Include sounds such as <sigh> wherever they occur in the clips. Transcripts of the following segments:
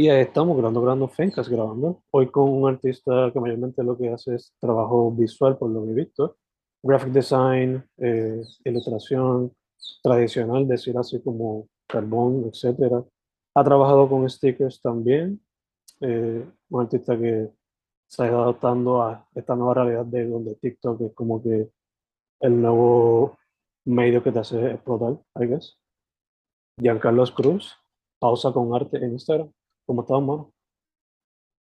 Y ahí estamos grabando, grabando Fencas, grabando. Hoy con un artista que mayormente lo que hace es trabajo visual, por lo que he visto. Graphic design, eh, ilustración tradicional, decir así como carbón, etc. Ha trabajado con stickers también. Eh, un artista que se ha ido adaptando a esta nueva realidad de donde TikTok es como que el nuevo medio que te hace explotar, I guess. Giancarlos Cruz, pausa con arte en Instagram. ¿Cómo estás, mano?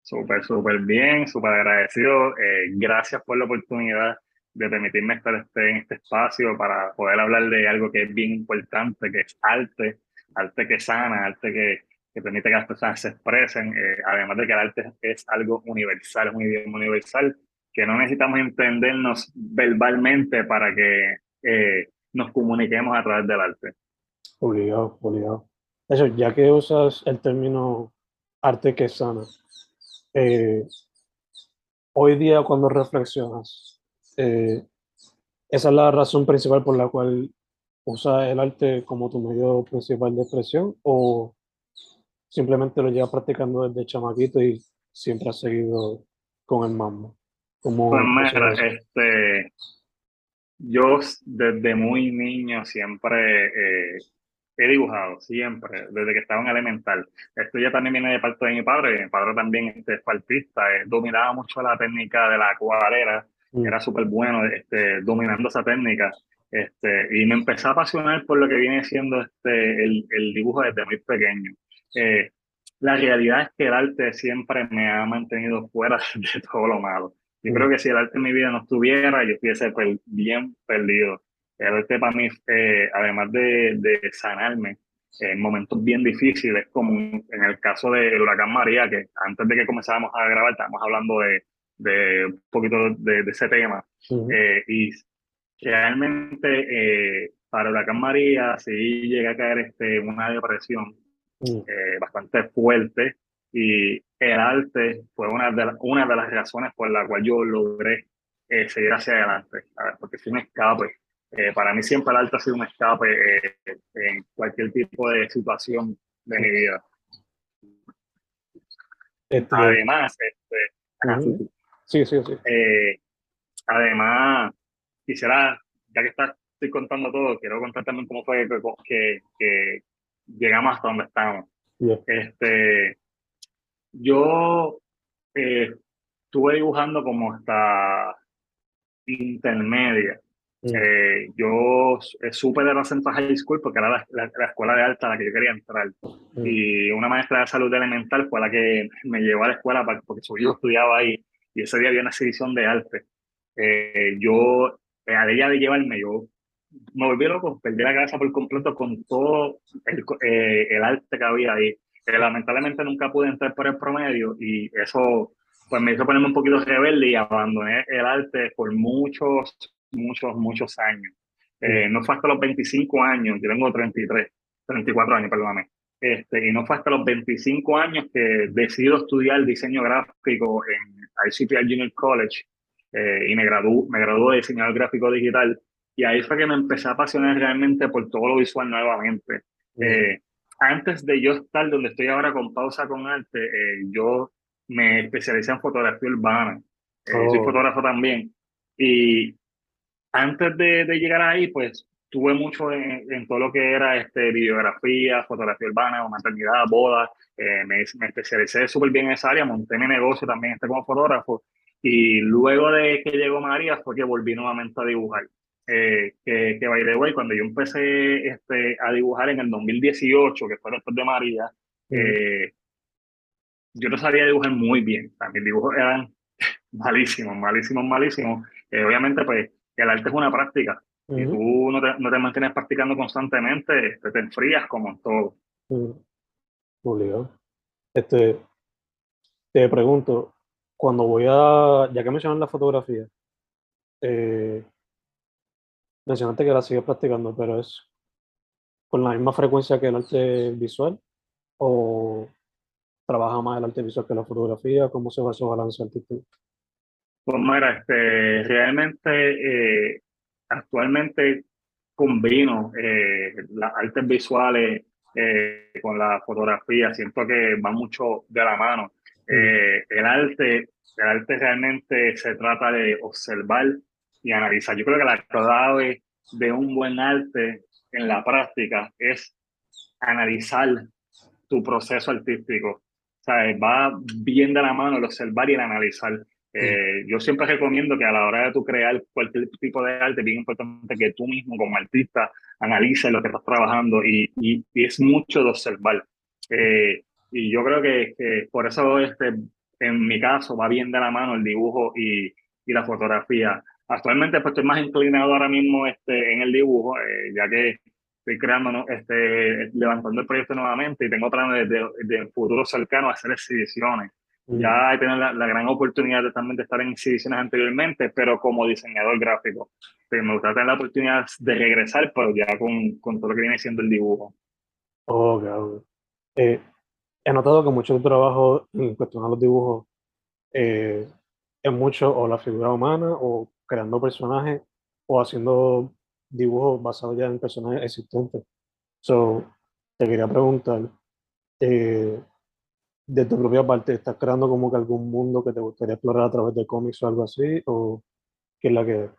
Súper, súper bien, súper agradecido. Eh, gracias por la oportunidad de permitirme estar este, en este espacio para poder hablar de algo que es bien importante, que es arte, arte que sana, arte que, que permite que las personas se expresen, eh, además de que el arte es algo universal, es un idioma universal, que no necesitamos entendernos verbalmente para que eh, nos comuniquemos a través del arte. Obligado, obligado. Eso, ya que usas el término arte que sana, eh, hoy día cuando reflexionas, eh, esa es la razón principal por la cual usas el arte como tu medio principal de expresión o simplemente lo llevas practicando desde chamaquito y siempre has seguido con el mambo. Como pues mira, este, yo desde muy niño siempre eh, he dibujado, siempre, desde que estaba en elemental. Esto ya también viene de parte de mi padre, mi padre también este, fue artista, eh, dominaba mucho la técnica de la acuarela, mm. era súper bueno este, dominando esa técnica. Este, y me empecé a apasionar por lo que viene siendo este, el, el dibujo desde muy pequeño. Eh, la realidad es que el arte siempre me ha mantenido fuera <laughs> de todo lo malo. Yo creo que si el arte en mi vida no estuviera, yo estuviese bien perdido. El arte para mí, eh, además de, de sanarme en momentos bien difíciles, como en el caso del huracán María, que antes de que comenzáramos a grabar estábamos hablando de, de un poquito de, ese tema. Eh, y realmente eh, para el huracán María sí llegué a caer este, una depresión bastante fuerte y el arte fue una de, una de las razones por la cual yo logré eh, seguir hacia adelante, porque fue un escape. Eh, para mí siempre el arte ha sido un escape eh, en cualquier tipo de situación de mi vida. Este, además, este, sí, sí, sí. además, quisiera, ya que está, estoy contando todo, quiero contar también cómo fue que, que, llegamos hasta donde estamos. Este, yo eh, estuve dibujando como hasta intermedia. Mm. Eh, yo eh, supe de la Central High School porque era la, escuela de alta a la que yo quería entrar. Mm. Y una maestra de salud elemental fue la que me llevó a la escuela para, porque su hijo estudiaba ahí y ese día había una exhibición de arte. yo, a ella de llevarme, yo me volví loco, perdí la cabeza por completo con todo el, el arte que había ahí lamentablemente nunca pude entrar por el promedio y eso pues me hizo ponerme un poquito rebelde y abandoné el arte por muchos, muchos, muchos años. Eh, no fue hasta los 25 años, yo tengo 33, 34 años, perdóname. Este, y no fue hasta los 25 años que decido estudiar diseño gráfico en ICPR Junior College. y me gradué, me gradué de diseñador gráfico digital. Y ahí fue que me empecé a apasionar realmente por todo lo visual nuevamente. antes de yo estar donde estoy ahora con pausa con arte, yo me especialicé en fotografía urbana. Soy oh. fotógrafo también. Y antes de, de, llegar ahí, pues tuve mucho en, en, todo lo que era este, videografía, fotografía urbana, maternidad, bodas. Eh, me, me, especialicé súper bien en esa área, monté mi negocio también este como fotógrafo. Y luego de que llegó María fue que volví nuevamente a dibujar. Eh, que, que by the way, cuando yo empecé este, a dibujar en el 2018, que fue después de María, eh, yo no sabía dibujar muy bien. O mis dibujos eran <laughs> malísimos, malísimos, malísimos. obviamente, pues el arte es una práctica. Si tú no te, no te, mantienes practicando constantemente, te, te enfrías como en todo. Uh Este, te pregunto, cuando voy a, ya que mencionas la fotografía, eh, mencionaste que la sigues practicando, pero es con la misma frecuencia que el arte visual o trabaja más el arte visual que la fotografía, ¿cómo se va ese balance artístico? Pues mira, este, realmente eh, actualmente combino eh, las artes visuales eh, con la fotografía, siento que va mucho de la mano. Mm. el arte, el arte realmente se trata de observar y analizar. Yo creo que la clave de un buen arte en la práctica es analizar tu proceso artístico. O sea, va bien de la mano el observar y el analizar. Eh, yo siempre recomiendo que a la hora de tu crear cualquier tipo de arte, bien importante que tú mismo como artista analices lo que estás trabajando y, y, es mucho de observar. Eh, y yo creo que, por eso este, en mi caso va bien de la mano el dibujo y, y la fotografía. Actualmente pues estoy más inclinado ahora mismo este, en el dibujo, eh, ya que estoy creando, este, levantando el proyecto nuevamente y tengo planes de, de, futuro cercano hacer exhibiciones. Ya he tenido la, gran oportunidad de, también de estar en exhibiciones anteriormente, pero como diseñador gráfico. Me gustaría tener la oportunidad de regresar, pero ya con, con todo lo que viene siendo el dibujo. Ok, eh, he notado que mucho trabajo en cuestión a los dibujos eh, es mucho o la figura humana o creando personajes o haciendo dibujos basados ya en personajes existentes. So, te quería preguntar, eh, de tu propia parte, ¿estás creando como que algún mundo que te gustaría explorar a través de cómics o algo así? ¿O qué es la que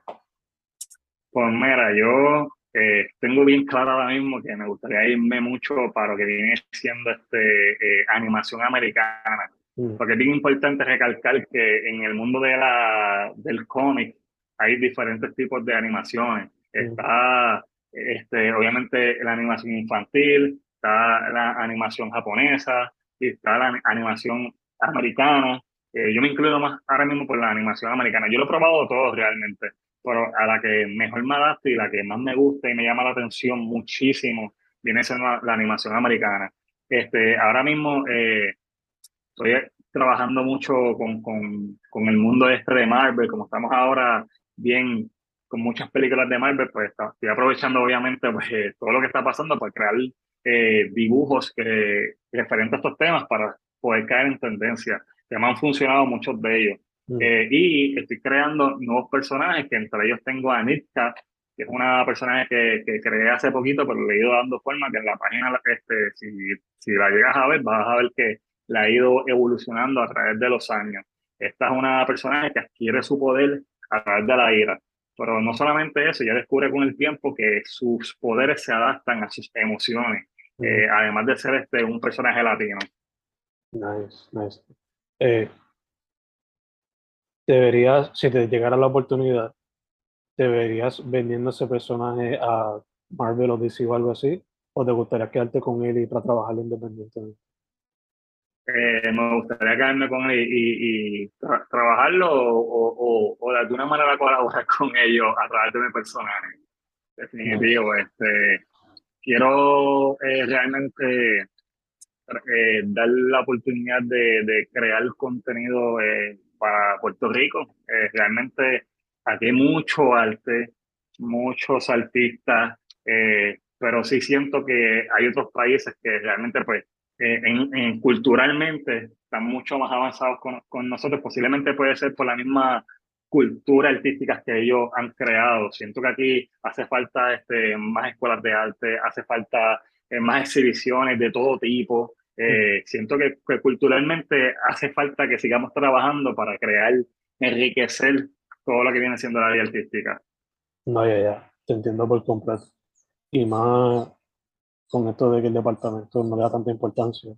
Pues mira, yo eh, tengo bien claro ahora mismo que me gustaría irme mucho para lo que viene siendo este, eh, animación americana. Mm. Porque es bien importante recalcar que en el mundo de la, del cómic hay diferentes tipos de animaciones. Mm. Está, este, obviamente, la animación infantil, está la animación japonesa, está la animación americana. Eh, yo me incluyo más ahora mismo por la animación americana. Yo lo he probado todo realmente, pero a la que mejor me adapto y la que más me gusta y me llama la atención muchísimo viene siendo la, animación americana. Este, ahora mismo eh, estoy trabajando mucho con, con, con, el mundo este de Marvel, como estamos ahora bien con muchas películas de Marvel, pues estoy aprovechando obviamente pues, eh, todo lo que está pasando para crear eh, dibujos que, referentes a estos temas para poder caer en tendencia, que me han funcionado muchos de ellos. Mm. Eh, y estoy creando nuevos personajes, que entre ellos tengo a Nitka, que es una personaje que, que, creé hace poquito, pero le he ido dando forma, que en la página, este, si, si la llegas a ver, vas a ver que la ha ido evolucionando a través de los años. Esta es una personaje que adquiere su poder a través de la ira. Pero no solamente eso, ya descubre con el tiempo que sus poderes se adaptan a sus emociones, eh, además de ser este, un personaje latino. Nice, nice. Eh, deberías, si te llegara la oportunidad, ¿te verías vendiendo ese personaje a Marvel o DC o algo así? ¿O te gustaría quedarte con él y para trabajarlo independientemente? Eh, me gustaría quedarme con él y, trabajarlo o, o, de alguna manera colaborar <laughs> con ellos a través de mi personaje. Definitivo, este, quiero eh, realmente eh, dar la oportunidad de, de crear contenido para Puerto Rico. realmente aquí hay mucho arte, muchos artistas, pero sí siento que hay otros países que realmente pues en, culturalmente están mucho más avanzados con, con, nosotros. Posiblemente puede ser por la misma culturas artísticas que ellos han creado. Siento que aquí hace falta este, más escuelas de arte, hace falta eh, más exhibiciones de todo tipo. Eh, siento que, culturalmente hace falta que sigamos trabajando para crear, enriquecer todo lo que viene siendo la área artística. No, ya, ya, te entiendo por completo. Y más con esto de que el departamento no le da tanta importancia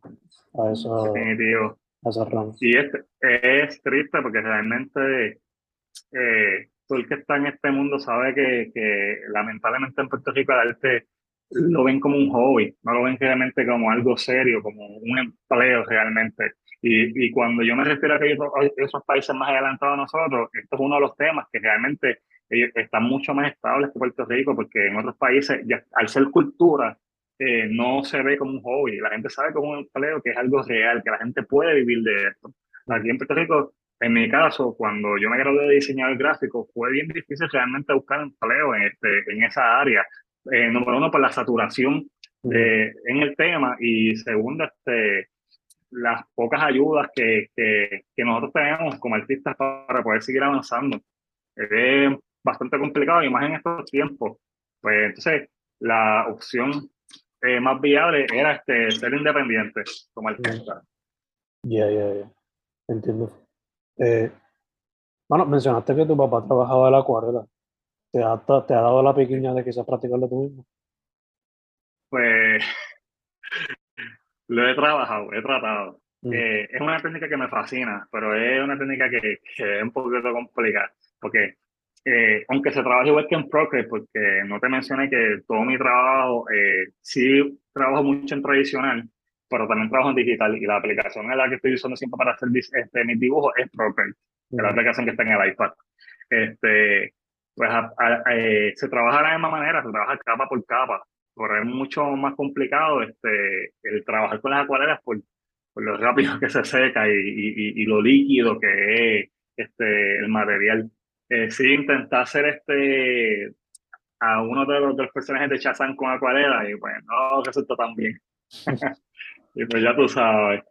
a eso. Definitivo. Y es, es triste porque realmente eh, todo el que está en este mundo sabe que, que lamentablemente en Puerto Rico el arte lo ven como un hobby, no lo ven realmente como algo serio, como un empleo realmente. Y, y cuando yo me refiero a que esos países más adelantados a nosotros, esto es uno de los temas que realmente ellos están mucho más estables que Puerto Rico, porque en otros países, ya, al ser cultura, eh, no se ve como un hobby. La gente sabe como un empleo que es algo real, que la gente puede vivir de esto. Aquí en Puerto Rico, en mi caso, cuando yo me gradué de diseñador gráfico, fue bien difícil realmente buscar empleo en, este, en esa área. Eh, número uno, por la saturación en el tema y segundo, este, las pocas ayudas que, que, que, nosotros tenemos como artistas para poder seguir avanzando. Es bastante complicado y más en estos tiempos. Pues entonces, la opción eh, más viable era este, ser independiente como artista. Ya, ya, ya. Entiendo. Eh, bueno, mencionaste que tu papá trabajaba en la acuarela. ¿Te ha, ¿Te ha dado la pequeña de quizás practicarlo tú mismo? Pues <laughs> lo he trabajado, he tratado. Mm. Eh, es una técnica que me fascina, pero es una técnica que, es un poquito complicada, porque eh, aunque se trabaja igual que en Procreate, porque no te mencioné que todo mi trabajo, eh, sí trabajo mucho en tradicional, pero también trabajo en digital, y la aplicación en la que estoy usando siempre para hacer este, mis dibujos es Procreate, que es la aplicación que está en el iPad. Este, pues eh, se trabaja de la misma manera, se trabaja capa por capa, pero es mucho más complicado este, el trabajar con las acuarelas por, por lo rápido <laughs> que se seca y, y, y, lo líquido que es este, el material. Eh, sí, intenté hacer este a uno de los, personajes de Chazán con acuarela y pues no resultó tan bien. <laughs> y pues ya tú sabes.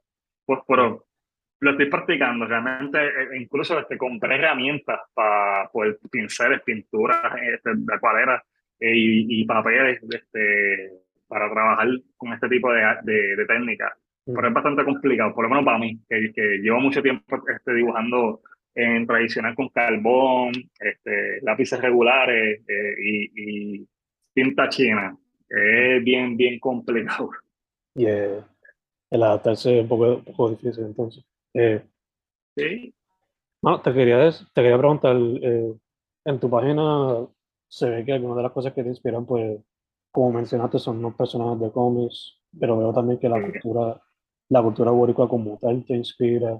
Pues, pero lo estoy practicando, realmente eh, incluso este, compré herramientas para poder pinceles, pinturas este, de acuarela eh, y, y, papeles este, para trabajar con este tipo de, de, de técnicas. Pero es bastante complicado, por lo menos para mí, que, que llevo mucho tiempo este, dibujando en tradicional con carbón, este, lápices regulares eh, y, y, tinta china. Es bien, bien complicado. Y el adaptarse es un poco, un poco difícil entonces. Eh, sí. No, te quería, te quería preguntar, eh, en tu página se ve que algunas de las cosas que te inspiran, pues, como mencionaste, son unos personajes de cómics, pero veo también que la cultura, la cultura boricua como tal te inspira,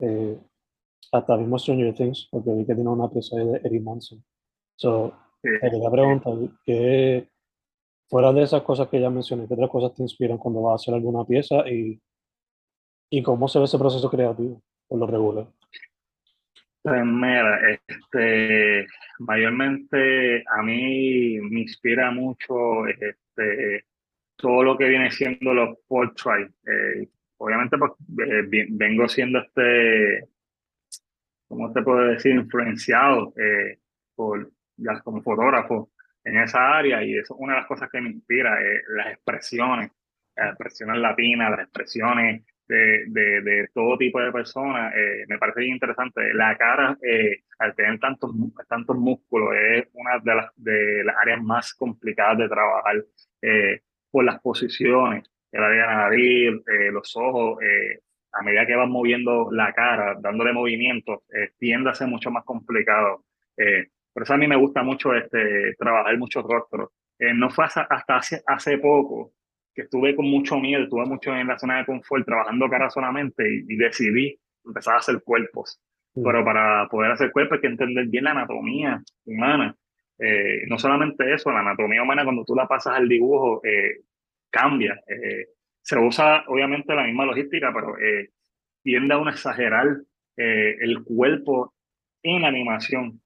eh, hasta mismo Stranger Things, porque vi que tiene una pieza de Eric Manson. So, te quería preguntar, ¿qué, fuera de esas cosas que ya mencioné, qué otras cosas te inspiran cuando vas a hacer alguna pieza y ¿Y cómo se ve ese proceso creativo por lo regular? Pues mira, este, mayormente a mí me inspira mucho este, todo lo que viene siendo los portraits. Eh, obviamente, pues, eh, vengo siendo este, ¿cómo te puedo decir? Influenciado eh, por, ya como fotógrafo en esa área y eso es una de las cosas que me inspira, las expresiones, las expresiones latinas, las expresiones de, de, de, todo tipo de personas, eh, me parece bien interesante. La cara, eh, al tener tantos, tantos músculos, es una de las, de las áreas más complicadas de trabajar eh, por las posiciones, el área de la nariz, los ojos, a medida que vas moviendo la cara, dándole movimientos, tiende a ser mucho más complicado. por eso a mí me gusta mucho este, trabajar muchos rostros. no fue hasta, hasta hace, hace poco que estuve con mucho miedo, estuve mucho en la zona de confort trabajando cara solamente y, decidí empezar a hacer cuerpos. Mm. Pero para poder hacer cuerpos hay que entender bien la anatomía humana. Eh, no solamente eso, la anatomía humana cuando tú la pasas al dibujo eh, cambia. Eh, se usa obviamente la misma logística, pero tiende a uno exagerar el cuerpo en la animación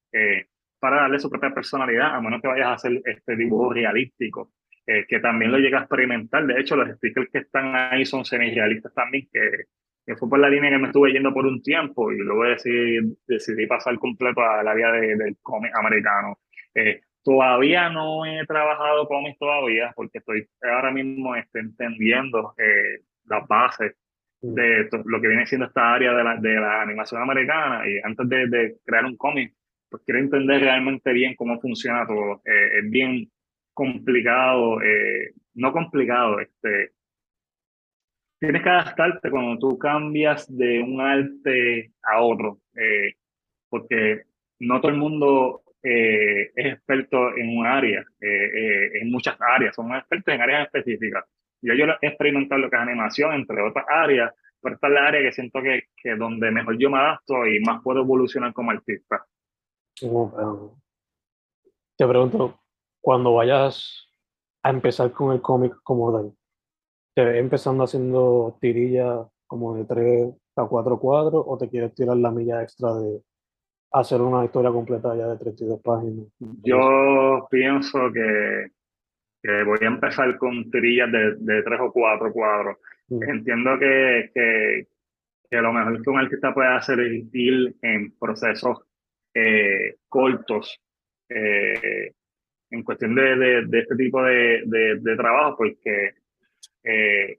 para darle su propia personalidad, a menos que vayas a hacer este dibujo realístico que también lo llega a experimentar. De hecho, los stickers que están ahí son semi-realistas también, que que fue por la línea que me estuve yendo por un tiempo y luego decidí, decidí pasar completo al área de, del cómic americano. Todavía no he trabajado cómics todavía porque estoy ahora mismo este, entendiendo eh, las bases mm. de lo que viene siendo esta área de la, de la animación americana y antes de, de crear un cómic, pues quiero entender realmente bien cómo funciona todo. Eh, es bien complicado, eh, no complicado, este, tienes que adaptarte cuando tú cambias de un arte a otro, eh, porque no todo el mundo eh, es experto en un área, en muchas áreas, son expertos en áreas específicas. Yo, yo he experimentado lo que es animación, entre otras áreas, pero esta es la área que siento que, que donde mejor yo me adapto y más puedo evolucionar como artista. te pregunto, cuando vayas a empezar con el cómic como tal, ¿te ves empezando haciendo tirillas como de 3 a 4 cuadros o te quieres tirar la milla extra de hacer una historia completa ya de 32 páginas? Yo pienso que, que voy a empezar con tirillas de, de 3 o 4 cuadros. Mm. Entiendo que, que, que, lo mejor que un artista puede hacer es ir en procesos eh, cortos, eh, en cuestión de, de, de este tipo de, de, trabajo, porque eh,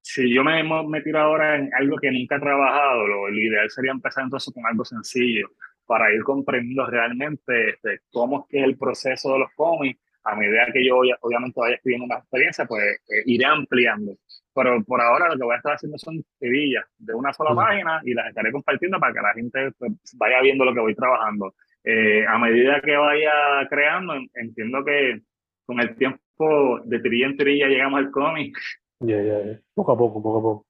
si yo me, me tiro ahora en algo que nunca he trabajado, lo, ideal sería empezar entonces con algo sencillo para ir comprendiendo realmente este, cómo es que es el proceso de los cómics. A medida que yo obviamente vaya escribiendo una experiencia, pues eh, iré ampliando. Pero por ahora lo que voy a estar haciendo son tirillas de una sola página y las estaré compartiendo para que la gente pues, vaya viendo lo que voy trabajando. Eh, a medida que vaya creando, entiendo que con el tiempo de trilla en trilla llegamos al cómic. Ya, ya, poco a poco, poco a poco.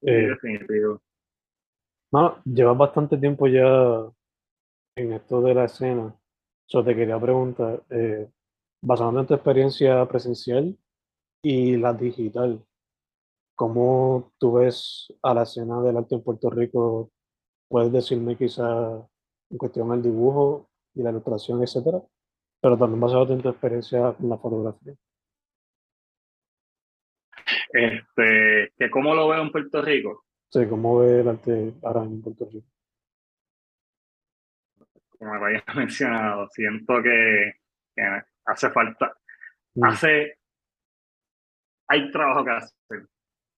Eh, definitivo. No, llevas bastante tiempo ya en esto de la escena. Yo te quería preguntar, eh, basado en tu experiencia presencial y la digital, ¿cómo tú ves a la escena del arte en Puerto Rico? ¿Puedes decirme quizá en cuestión del dibujo y la ilustración, etcétera, pero también basado en tu experiencia con la fotografía. Este, que cómo lo veo en Puerto Rico. Sí, cómo ve el arte ahora en Puerto Rico. Como me había <laughs> mencionado, siento que, hace falta, mm. hace, hay trabajo que hacer,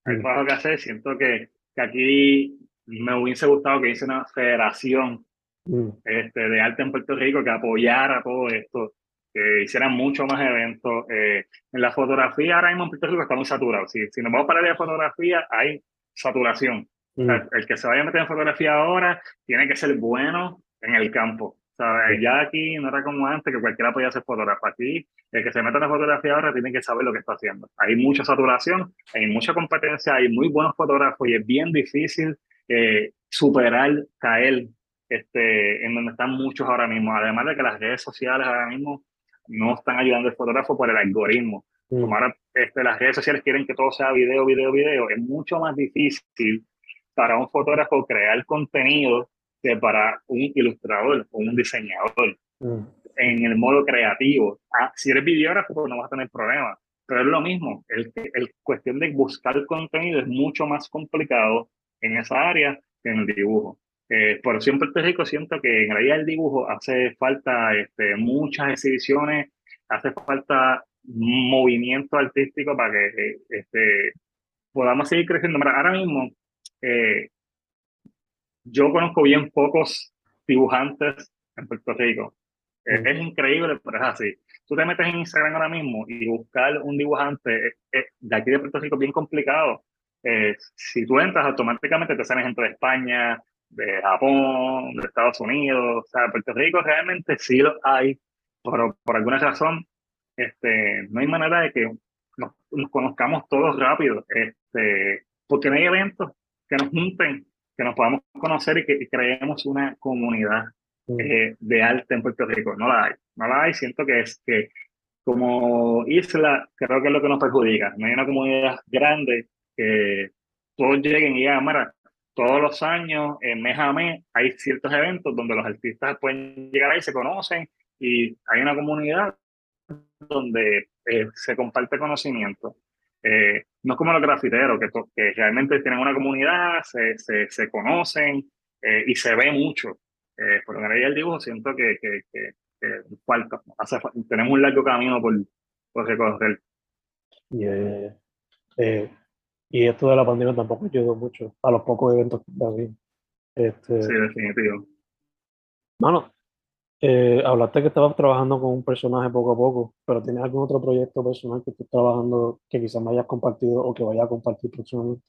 hay mm. trabajo que hacer, siento que, que aquí me hubiese gustado que hice una federación Mm. este, de arte en Puerto Rico que apoyara todo esto, que hicieran mucho más eventos. Eh, en la fotografía ahora mismo en Puerto Rico está muy saturado. Si, si nos vamos para la fotografía, hay saturación. Mm. el, que se vaya a meter en fotografía ahora tiene que ser bueno en el campo. Ya aquí no era como antes que cualquiera podía ser fotógrafo. Aquí el que se meta en la fotografía ahora tiene que saber lo que está haciendo. Hay mucha saturación, hay mucha competencia, hay muy buenos fotógrafos y es bien difícil eh, superar, caer este, en donde están muchos ahora mismo. Además de que las redes sociales ahora mismo no están ayudando al fotógrafo por el algoritmo. Mm. Como ahora este, las redes sociales quieren que todo sea video, video, video, es mucho más difícil para un fotógrafo crear contenido que para un ilustrador o un diseñador. Mm. En el modo creativo. Ah, si eres videógrafo, pues no vas a tener problemas. Pero es lo mismo. El, el cuestión de buscar contenido es mucho más complicado en esa área que en el dibujo. Eh, por eso en Puerto Rico siento que en realidad el dibujo hace falta este, muchas exhibiciones, hace falta movimiento artístico para que este, podamos seguir creciendo. ahora mismo eh, yo conozco bien pocos dibujantes en Puerto Rico. Eh, es increíble, pero es así. Tú te metes en Instagram ahora mismo y buscar un dibujante de aquí de Puerto Rico es bien complicado. si tú entras, automáticamente te salen gente de España, de Japón, de Estados Unidos, o sea, Puerto Rico realmente sí lo hay, pero por alguna razón este, no hay manera de que nos, conozcamos todos rápido, este, porque no hay eventos que nos junten, que nos podamos conocer y que creemos una comunidad eh, de arte en Puerto Rico. No la hay, no la hay, siento que es que como isla creo que es lo que nos perjudica, no hay una comunidad grande que todos lleguen y digan, mira, todos los años, en mes a mes, hay ciertos eventos donde los artistas pueden llegar ahí, se conocen y hay una comunidad donde eh, se comparte conocimiento. Eh, no es como los grafiteros, que, que realmente tienen una comunidad, se, se, se conocen eh, y se ve mucho. Eh, pero en el dibujo siento que, que, que, falta, hace, tenemos un largo camino por, por recorrer. Eh, y esto de la pandemia tampoco ayudó mucho a los pocos eventos que Este, sí, definitivo. Mano, eh, hablaste que estabas trabajando con un personaje poco a poco, pero ¿tienes algún otro proyecto personal que estés trabajando que quizás me hayas compartido o que vaya a compartir próximamente?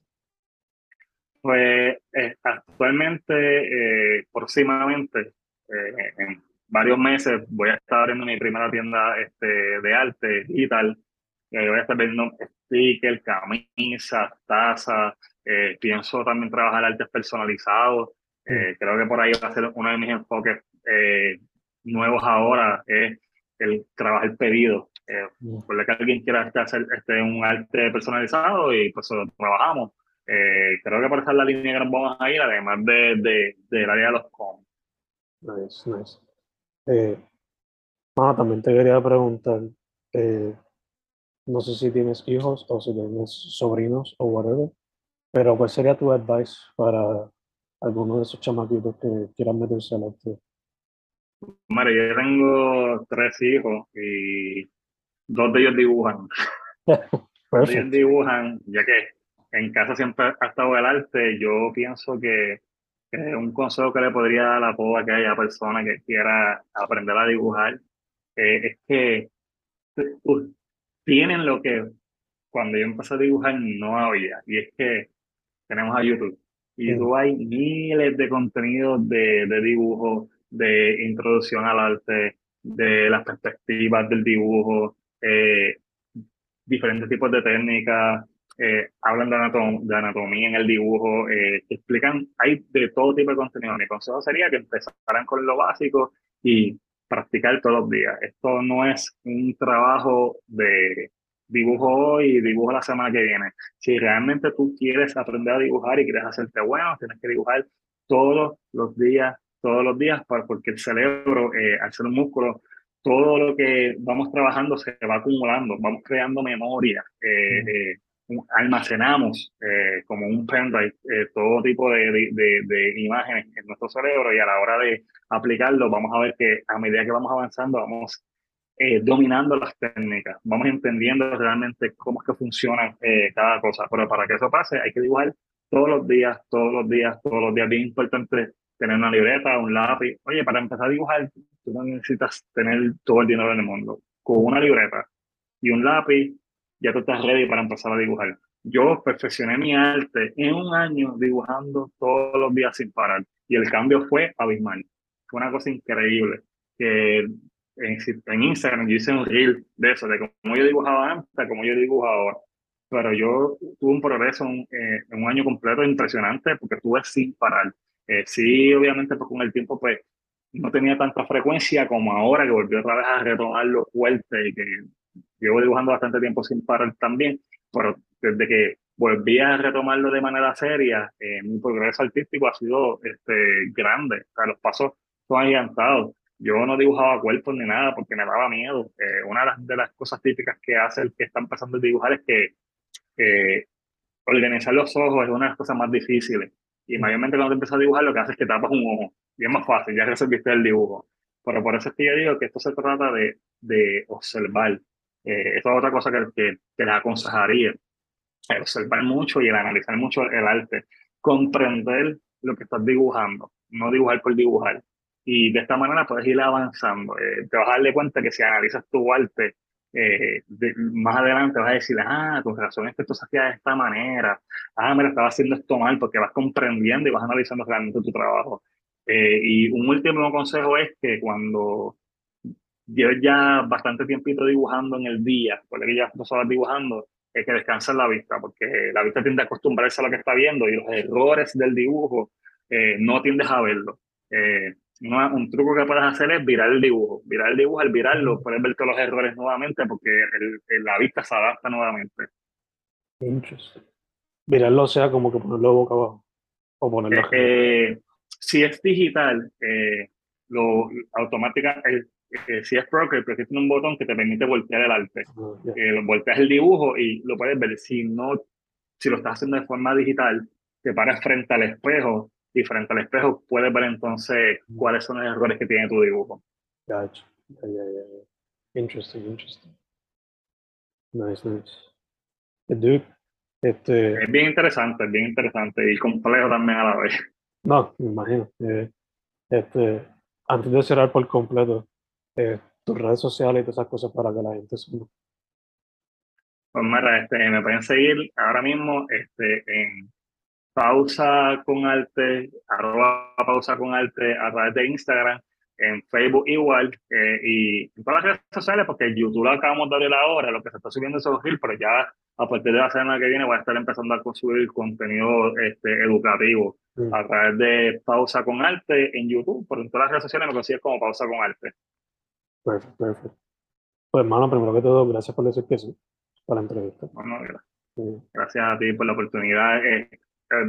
Pues eh, actualmente, eh, próximamente, en varios meses, voy a estar abriendo mi primera tienda este, de arte digital. voy a estar vendiendo stickers, camisas, tazas. pienso también trabajar artes personalizados. Mm. creo que por ahí va a ser uno de mis enfoques nuevos ahora es el trabajar pedido. Eh, por que alguien quiera hacer este, un arte personalizado y pues lo trabajamos. Eh, creo que por esa es la línea que nos vamos a ir, además de, de, del área de los cómics. Nice, nice. Eh, también te quería preguntar, eh, no sé si tienes hijos o si tienes sobrinos o whatever, pero ¿cuál sería tu advice para alguno de esos chamaquitos que quieran meterse al arte? Mira, yo tengo tres hijos y dos de ellos dibujan. <laughs> dos de ellos dibujan, ya que en casa siempre ha estado el arte, yo pienso que, un consejo que le podría dar a toda aquella persona que quiera aprender a dibujar eh, es que tienen lo que cuando yo empecé a dibujar no había, y es que tenemos a YouTube. Y YouTube hay miles de contenidos de, de dibujo, de introducción al arte, de las perspectivas del dibujo, eh, diferentes tipos de técnicas, eh, hablan de, de, anatomía en el dibujo, eh, explican, hay de todo tipo de contenido. Mi consejo sería que empezaran con lo básico y practicar todos los días. Esto no es un trabajo de dibujo hoy y dibujo la semana que viene. Si realmente tú quieres aprender a dibujar y quieres hacerte bueno, tienes que dibujar todos los días todos los días, porque el cerebro, eh, al ser un músculo, todo lo que vamos trabajando se va acumulando, vamos creando memoria, eh, eh, almacenamos como un pendrive todo tipo de, de, de, imágenes en nuestro cerebro y a la hora de aplicarlo vamos a ver que a medida que vamos avanzando vamos dominando las técnicas, vamos entendiendo realmente cómo es que funciona cada cosa, pero para que eso pase hay que dibujar todos los días, todos los días, todos los días, bien importante tener una libreta, un lápiz. Oye, para empezar a dibujar, tú no necesitas tener todo el dinero del mundo. Con una libreta y un lápiz, ya tú estás ready para empezar a dibujar. Yo perfeccioné mi arte en un año dibujando todos los días sin parar. Y el cambio fue abismal. Fue una cosa increíble. Que en, Instagram yo hice un reel de eso, de cómo yo dibujaba antes a cómo yo dibujo ahora. Pero yo tuve un progreso en, eh, en un año completo impresionante porque estuve sin parar. Eh, sí, obviamente, pues con el tiempo, pues no tenía tanta frecuencia como ahora, que volvió otra vez a retomarlo fuerte y que llevo dibujando bastante tiempo sin parar también, pero desde que volví a retomarlo de manera seria, eh, mi progreso artístico ha sido este, grande, los pasos son agigantados. Yo no dibujaba cuerpos ni nada porque me daba miedo. Eh, una de las, cosas típicas que hace el que está empezando a dibujar es que organizar los ojos es una de las cosas más difíciles. Y mayormente cuando te empiezas a dibujar, lo que haces es que tapas un ojo. Y es más fácil, ya resolviste el dibujo. Pero por eso es que yo digo que esto se trata de, de observar. Eh, esto es otra cosa que, que, que aconsejaría. observar mucho y el analizar mucho el arte. Comprender lo que estás dibujando. No dibujar por dibujar. Y de esta manera puedes ir avanzando. Eh, te vas a darle cuenta que si analizas tu arte eh, más adelante vas a decir, ah, con razón es que esto se hacía de esta manera, ah, lo estaba haciendo esto mal, porque vas comprendiendo y vas analizando realmente tu trabajo. Eh, y un último consejo es que cuando lleves ya bastante tiempito dibujando en el día, porque que ya dos horas dibujando, es que descanses la vista, porque la vista tiende a acostumbrarse a lo que está viendo y los errores del dibujo eh, no tiendes a verlo. Eh, un truco que puedes hacer es virar el dibujo. Virar el dibujo, al virarlo, puedes ver todos los errores nuevamente porque el, la vista se adapta nuevamente. Virarlo, o sea, como que ponerlo boca abajo. O ponerlo. Eh, eh, si es digital, eh, lo automática, eh, si es Procreate, pero tiene un botón que te permite voltear el arte. Ah, ya. Eh, volteas el dibujo y lo puedes ver. Si no, si lo estás haciendo de forma digital, te paras frente al espejo y frente al espejo puedes ver entonces cuáles son los errores que tiene tu dibujo. Gotcha. Ya, ya, ya. Interesting, interesting. Nice, nice. Eh, Dude, este, Es bien interesante, es bien interesante y complejo también a la vez. no, me imagino. Eh, este, antes de cerrar por completo, eh, tus redes sociales y todas esas cosas para que la gente sepa. Pues mira, este, me pueden seguir ahora mismo este, en pausa con arte, arroba pausa con arte a través de Instagram, en Facebook igual, eh, y en todas las redes sociales, porque YouTube lo acabamos de abrir ahora, lo que se está subiendo es Reel, pero ya a partir de la semana que viene voy a estar empezando a consumir contenido este, educativo a través de pausa con arte en YouTube, pero en todas las redes sociales me consigues como pausa con arte. Perfecto, perfecto. Pues, hermano, primero que todo, gracias por decir que sí, para la entrevista. Bueno, gra- Sí. gracias a ti por la oportunidad. Eh,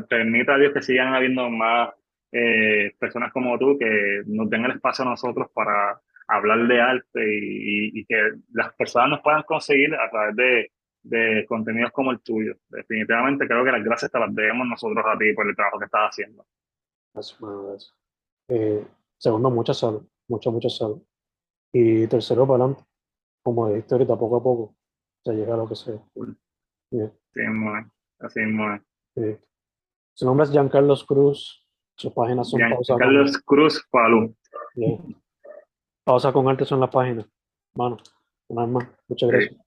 permita a Dios que sigan habiendo más eh, personas como tú que nos den el espacio a nosotros para hablar de arte y, y- y que las personas nos puedan conseguir a través de, de contenidos como el tuyo. Definitivamente creo que las gracias te las debemos nosotros a ti por el trabajo que estás haciendo. Gracias. Eh, segundo, mucha salud, mucha, mucha salud. Y tercero, para adelante, como dijiste ahorita, poco a poco, se llega a lo que sea. Bien, Así mismo es, así sí. Su nombre es Giancarlos Cruz, sus páginas son pausa con, Carlos Cruz Falú. bien. pausa con arte son las páginas. Mano, una vez más, muchas Sí. gracias.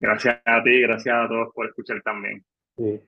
Gracias a ti, gracias a todos por escuchar también. Sí.